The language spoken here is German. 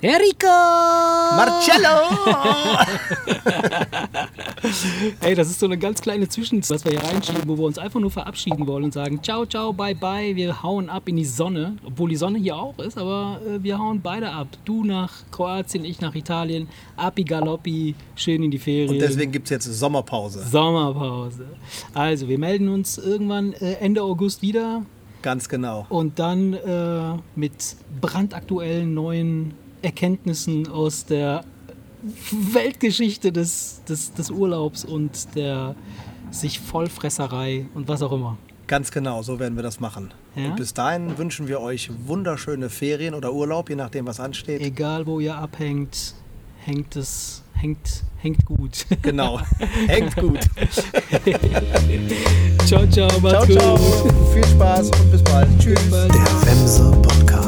Enrico! Marcello! Ey, das ist so eine ganz kleine Zwischen, was wir hier reinschieben, wo wir uns einfach nur verabschieden wollen und sagen, ciao, ciao, bye, bye, wir hauen ab in die Sonne. Obwohl die Sonne hier auch ist, aber äh, wir hauen beide ab. Du nach Kroatien, ich nach Italien. Api Galoppi, schön in die Ferien. Und deswegen gibt es jetzt Sommerpause. Sommerpause. Also, wir melden uns irgendwann äh, Ende August wieder. Ganz genau. Und dann äh, mit brandaktuellen neuen Erkenntnissen aus der Weltgeschichte des, des, des Urlaubs und der sich Vollfresserei und was auch immer. Ganz genau, so werden wir das machen. Ja? Und bis dahin wünschen wir euch wunderschöne Ferien oder Urlaub, je nachdem, was ansteht. Egal wo ihr abhängt, hängt es, hängt, hängt gut. Genau, hängt gut. ciao, ciao, macht's Ciao, ciao. gut. Viel Spaß und bis bald. Tschüss. Bis bald. Der Wemse Podcast.